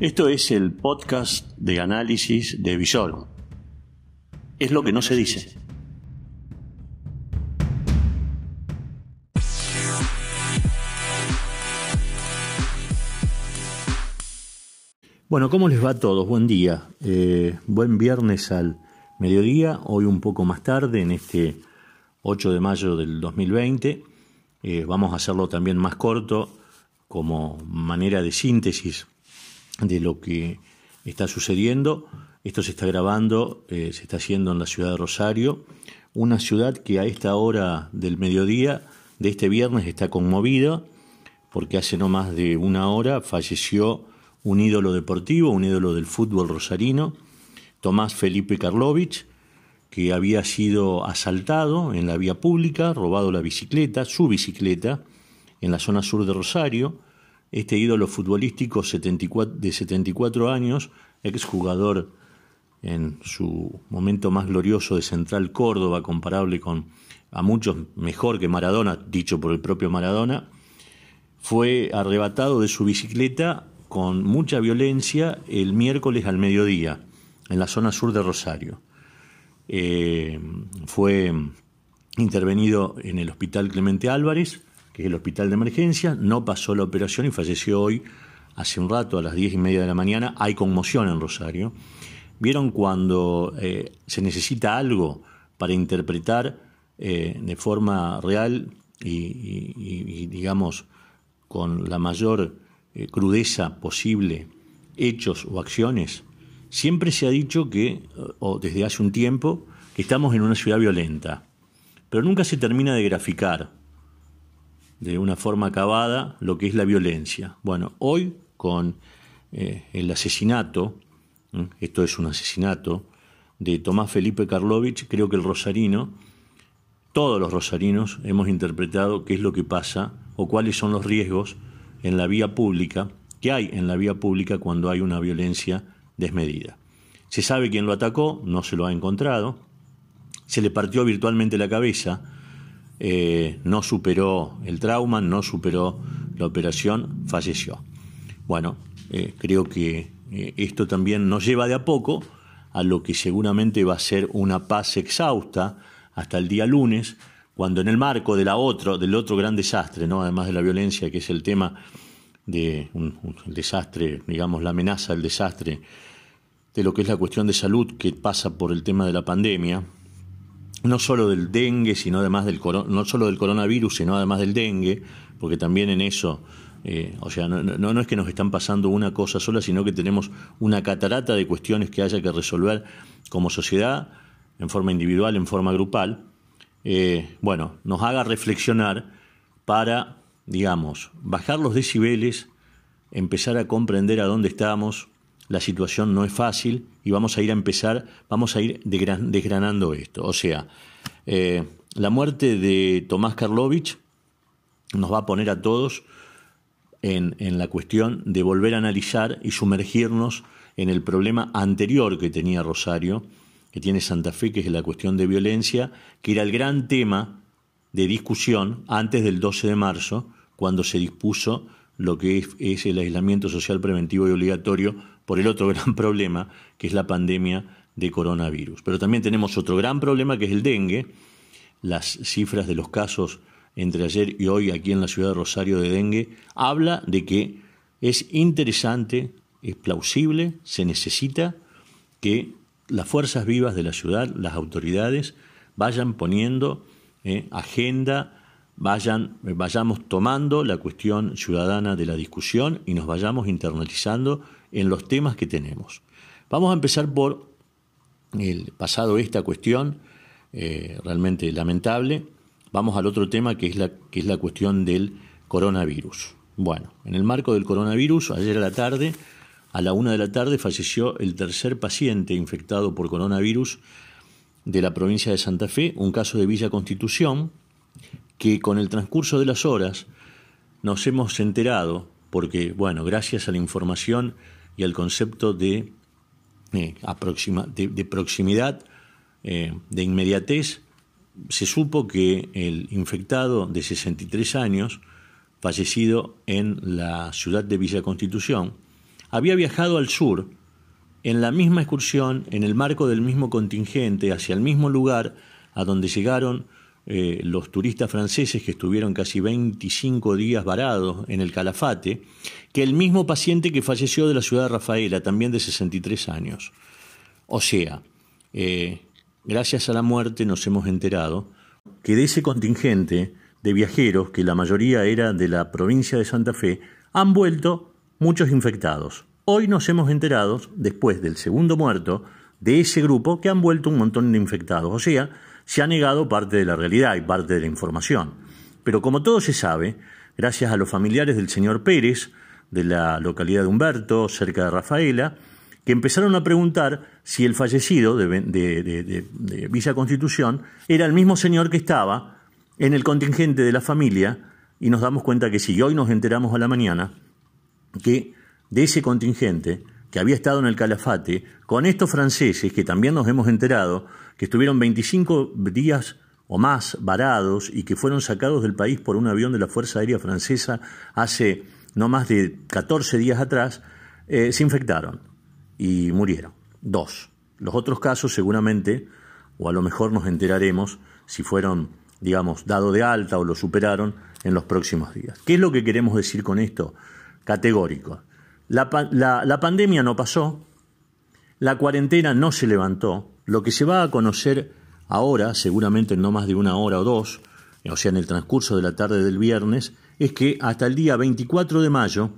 Esto es el podcast de análisis de Visor. Es lo que no se dice. Bueno, ¿cómo les va a todos? Buen día. Eh, buen viernes al mediodía, hoy un poco más tarde, en este 8 de mayo del 2020. Eh, vamos a hacerlo también más corto como manera de síntesis de lo que está sucediendo. Esto se está grabando, eh, se está haciendo en la ciudad de Rosario, una ciudad que a esta hora del mediodía de este viernes está conmovida porque hace no más de una hora falleció un ídolo deportivo, un ídolo del fútbol rosarino, Tomás Felipe Karlovich, que había sido asaltado en la vía pública, robado la bicicleta, su bicicleta, en la zona sur de Rosario. Este ídolo futbolístico de 74 años, exjugador en su momento más glorioso de Central Córdoba, comparable con a muchos mejor que Maradona, dicho por el propio Maradona, fue arrebatado de su bicicleta con mucha violencia el miércoles al mediodía en la zona sur de Rosario. Eh, fue intervenido en el hospital Clemente Álvarez, que es el hospital de emergencia, no pasó la operación y falleció hoy, hace un rato, a las diez y media de la mañana. Hay conmoción en Rosario. ¿Vieron cuando eh, se necesita algo para interpretar eh, de forma real y, digamos, con la mayor eh, crudeza posible hechos o acciones, siempre se ha dicho que, o desde hace un tiempo, que estamos en una ciudad violenta, pero nunca se termina de graficar de una forma acabada lo que es la violencia. Bueno, hoy con eh, el asesinato, esto es un asesinato, de Tomás Felipe Karlovich, creo que el rosarino, todos los rosarinos hemos interpretado qué es lo que pasa o cuáles son los riesgos en la vía pública, que hay en la vía pública cuando hay una violencia desmedida. Se sabe quién lo atacó, no se lo ha encontrado, se le partió virtualmente la cabeza, eh, no superó el trauma, no superó la operación, falleció. Bueno, eh, creo que eh, esto también nos lleva de a poco a lo que seguramente va a ser una paz exhausta hasta el día lunes, cuando en el marco de la otro, del otro gran desastre, ¿no? además de la violencia, que es el tema de un, desastre, digamos, la amenaza del desastre, de lo que es la cuestión de salud que pasa por el tema de la pandemia, no solo del dengue, sino además del no solo del coronavirus, sino además del dengue, porque también en eso, eh, o sea, no, no, es que nos están pasando una cosa sola, sino que tenemos una catarata de cuestiones que haya que resolver como sociedad, en forma individual, en forma grupal, eh, bueno, nos haga reflexionar para, digamos, bajar los decibeles, empezar a comprender a dónde estamos, la situación no es fácil y vamos a ir a empezar, vamos a ir desgranando esto. O sea, eh, la muerte de Tomás Karlovich nos va a poner a todos en, en, la cuestión de volver a analizar y sumergirnos en el problema anterior que tenía Rosario, que tiene Santa Fe, que es la cuestión de violencia, que era el gran tema de discusión antes del 12 de marzo, cuando se dispuso lo que es, el aislamiento social preventivo y obligatorio por el otro gran problema, que es la pandemia de coronavirus. Pero también tenemos otro gran problema, que es el dengue. Las cifras de los casos entre ayer y hoy aquí en la ciudad de Rosario de dengue habla de que es interesante, es plausible, se necesita que las fuerzas vivas de la ciudad, las autoridades, vayan poniendo eh, agenda, vayan, vayamos tomando la cuestión ciudadana de la discusión y nos vayamos internalizando en los temas que tenemos. Vamos a empezar por el pasado esta cuestión, eh, realmente lamentable. Vamos al otro tema que es, la, que es la cuestión del coronavirus. Bueno, en el marco del coronavirus, ayer a la tarde, a la una de la tarde falleció el tercer paciente infectado por coronavirus de la provincia de Santa Fe, un caso de Villa Constitución, que con el transcurso de las horas nos hemos enterado, porque, bueno, gracias a la información y al concepto de, eh, de, proximidad, eh, de inmediatez, se supo que el infectado de 63 años, fallecido en la ciudad de Villa Constitución, había viajado al sur en la misma excursión, en el marco del mismo contingente, hacia el mismo lugar a donde llegaron eh, los turistas franceses que estuvieron casi 25 días varados en el Calafate, que el mismo paciente que falleció de la ciudad de Rafaela, también de 63 años. O sea, eh, gracias a la muerte nos hemos enterado que de ese contingente de viajeros, que la mayoría era de la provincia de Santa Fe, han vuelto muchos infectados. Hoy nos hemos enterado, después del segundo muerto, de ese grupo que han vuelto un montón de infectados. O sea, se ha negado parte de la realidad y parte de la información. Pero como todo se sabe, gracias a los familiares del señor Pérez, de la localidad de Humberto, cerca de Rafaela, que empezaron a preguntar si el fallecido de, de, Villa Constitución era el mismo señor que estaba en el contingente de la familia, y nos damos cuenta que sí. hoy nos enteramos a la mañana que de ese contingente que había estado en el Calafate, con estos franceses, que también nos hemos enterado, que estuvieron 25 días o más varados y que fueron sacados del país por un avión de la Fuerza Aérea Francesa hace no más de 14 días atrás, eh, se infectaron y murieron. Dos. Los otros casos seguramente, o a lo mejor nos enteraremos si fueron, digamos, dado de alta o lo superaron en los próximos días. ¿Qué es lo que queremos decir con esto? Categórico. La, pandemia no pasó, la cuarentena no se levantó, lo que se va a conocer ahora, seguramente en no más de una hora o dos, o sea, en el transcurso de la tarde del viernes, es que hasta el día 24 de mayo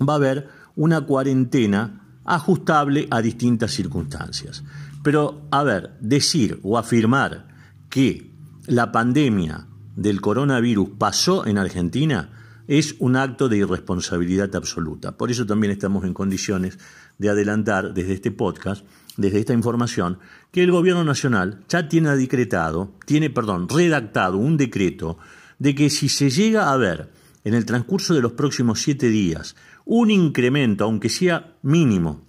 va a haber una cuarentena ajustable a distintas circunstancias. Pero, a ver, decir o afirmar que la pandemia del coronavirus pasó en Argentina es un acto de irresponsabilidad absoluta. Por eso también estamos en condiciones de adelantar desde este podcast desde esta información que el gobierno nacional ya tiene decretado, tiene, perdón, redactado un decreto de que si se llega a ver en el transcurso de los próximos siete días un incremento, aunque sea mínimo,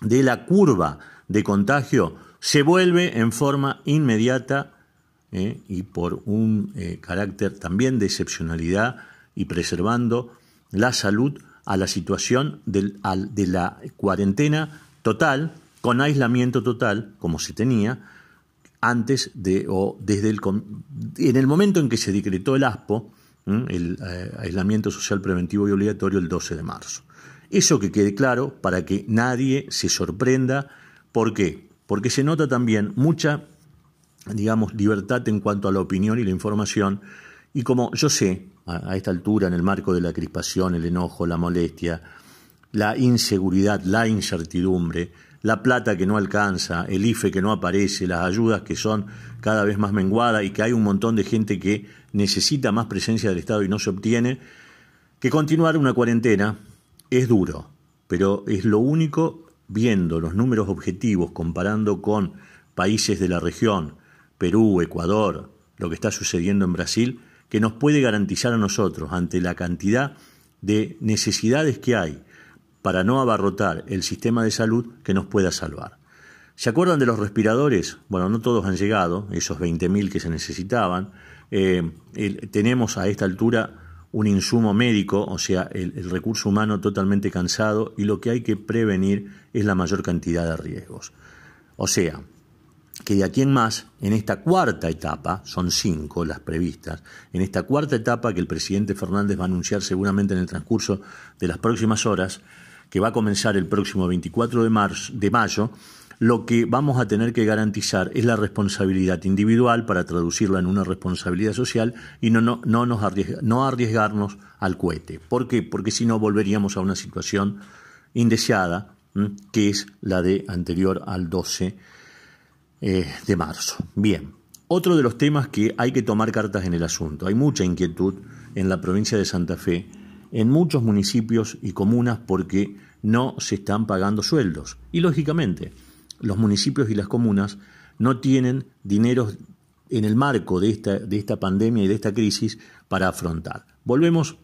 de la curva de contagio, se vuelve en forma inmediata eh, y por un eh, carácter también de excepcionalidad y preservando la salud a la situación de la cuarentena total con aislamiento total, como se tenía antes de o desde el en el momento en que se decretó el ASPO, el eh, aislamiento social preventivo y obligatorio el 12 de marzo. Eso que quede claro para que nadie se sorprenda. ¿Por qué? Porque se nota también mucha, digamos, libertad en cuanto a la opinión y la información. Y como yo sé, a esta altura, en el marco de la crispación, el enojo, la molestia, la inseguridad, la incertidumbre, la plata que no alcanza, el IFE que no aparece, las ayudas que son cada vez más menguadas y que hay un montón de gente que necesita más presencia del Estado y no se obtiene, que continuar una cuarentena es duro, pero es lo único, viendo los números objetivos, comparando con países de la región, Perú, Ecuador, lo que está sucediendo en Brasil, que nos puede garantizar a nosotros, ante la cantidad de necesidades que hay, para no abarrotar el sistema de salud que nos pueda salvar. ¿Se acuerdan de los respiradores? Bueno, no todos han llegado, esos 20.000 que se necesitaban. Eh, tenemos a esta altura un insumo médico, o sea, el, el, recurso humano totalmente cansado y lo que hay que prevenir es la mayor cantidad de riesgos. O sea, que de aquí en más, en esta cuarta etapa, son cinco las previstas, en esta cuarta etapa que el presidente Fernández va a anunciar seguramente en el transcurso de las próximas horas, que va a comenzar el próximo 24 de, marzo, de mayo, lo que vamos a tener que garantizar es la responsabilidad individual para traducirla en una responsabilidad social y no, no, no, nos no arriesgarnos al cohete. ¿Por qué? Porque si no volveríamos a una situación indeseada, que es la de anterior al 12 eh, de marzo. Bien, otro de los temas que hay que tomar cartas en el asunto. Hay mucha inquietud en la provincia de Santa Fe en muchos municipios y comunas porque no se están pagando sueldos. Y lógicamente, los municipios y las comunas no tienen dinero en el marco de esta, de esta pandemia y de esta crisis para afrontar. Volvemos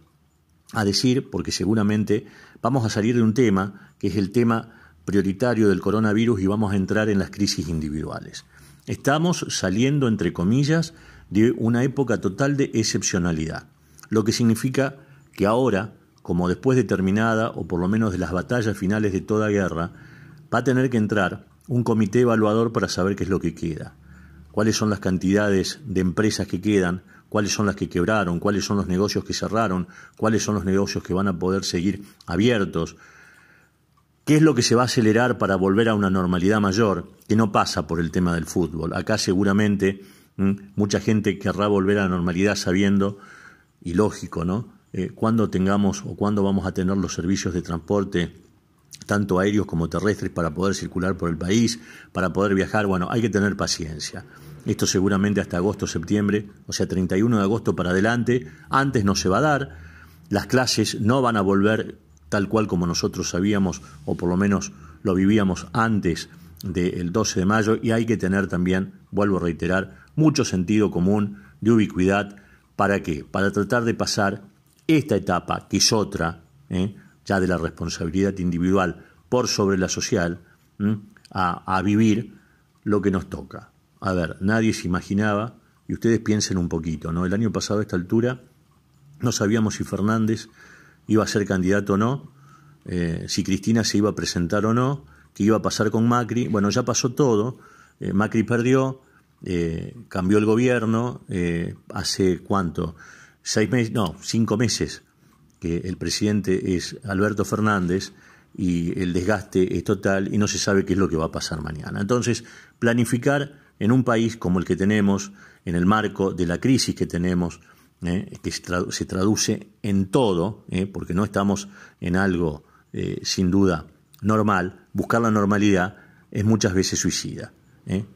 a decir, porque seguramente vamos a salir de un tema que es el tema prioritario del coronavirus y vamos a entrar en las crisis individuales. Estamos saliendo, entre comillas, de una época total de excepcionalidad, lo que significa que ahora, como después de terminada, o por lo menos de las batallas finales de toda guerra, va a tener que entrar un comité evaluador para saber qué es lo que queda, cuáles son las cantidades de empresas que quedan, cuáles son las que quebraron, cuáles son los negocios que cerraron, cuáles son los negocios que van a poder seguir abiertos, qué es lo que se va a acelerar para volver a una normalidad mayor, que no pasa por el tema del fútbol. Acá seguramente mucha gente querrá volver a la normalidad sabiendo, y lógico, ¿no? Eh, cuándo tengamos o cuándo vamos a tener los servicios de transporte tanto aéreos como terrestres para poder circular por el país, para poder viajar, bueno, hay que tener paciencia. Esto seguramente hasta agosto, septiembre, o sea, 31 de agosto para adelante, antes no se va a dar, las clases no van a volver tal cual como nosotros sabíamos, o por lo menos lo vivíamos antes del 12 de mayo, y hay que tener también, vuelvo a reiterar, mucho sentido común de ubicuidad. ¿Para qué? Para tratar de pasar esta etapa, que es otra, ¿eh? ya de la responsabilidad individual por sobre la social, a, a vivir lo que nos toca. A ver, nadie se imaginaba, y ustedes piensen un poquito, ¿no? El año pasado a esta altura no sabíamos si Fernández iba a ser candidato o no, eh, si Cristina se iba a presentar o no, qué iba a pasar con Macri. Bueno, ya pasó todo, eh, Macri perdió, eh, cambió el gobierno, hace cuánto, seis meses, no, cinco meses que el presidente es Alberto Fernández y el desgaste es total y no se sabe qué es lo que va a pasar mañana. Entonces, planificar en un país como el que tenemos, en el marco de la crisis que tenemos, eh, que se traduce en todo, eh, porque no estamos en algo eh, sin duda normal, buscar la normalidad es muchas veces suicida.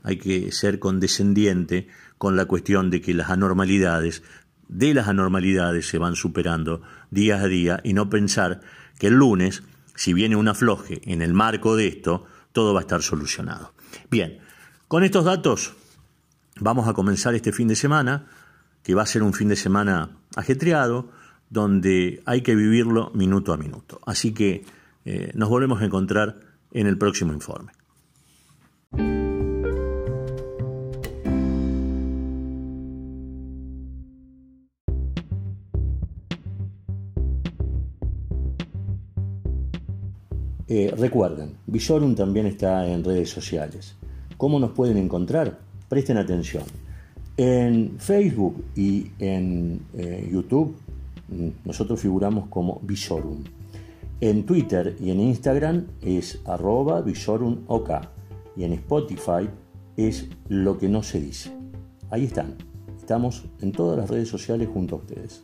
Hay que ser condescendiente con la cuestión de que las anormalidades, de las anormalidades se van superando día a día y no pensar que el lunes, si viene un afloje en el marco de esto, todo va a estar solucionado. Bien, con estos datos vamos a comenzar este fin de semana, que va a ser un fin de semana ajetreado, donde hay que vivirlo minuto a minuto. Así que eh, nos volvemos a encontrar en el próximo informe. Eh, recuerden, Visorum también está en redes sociales. ¿Cómo nos pueden encontrar? Presten atención. En Facebook y en eh, YouTube mm, nosotros figuramos como Visorum. En Twitter y en Instagram es arroba visorumok. Y en Spotify es lo que no se dice. Ahí están. Estamos en todas las redes sociales junto a ustedes.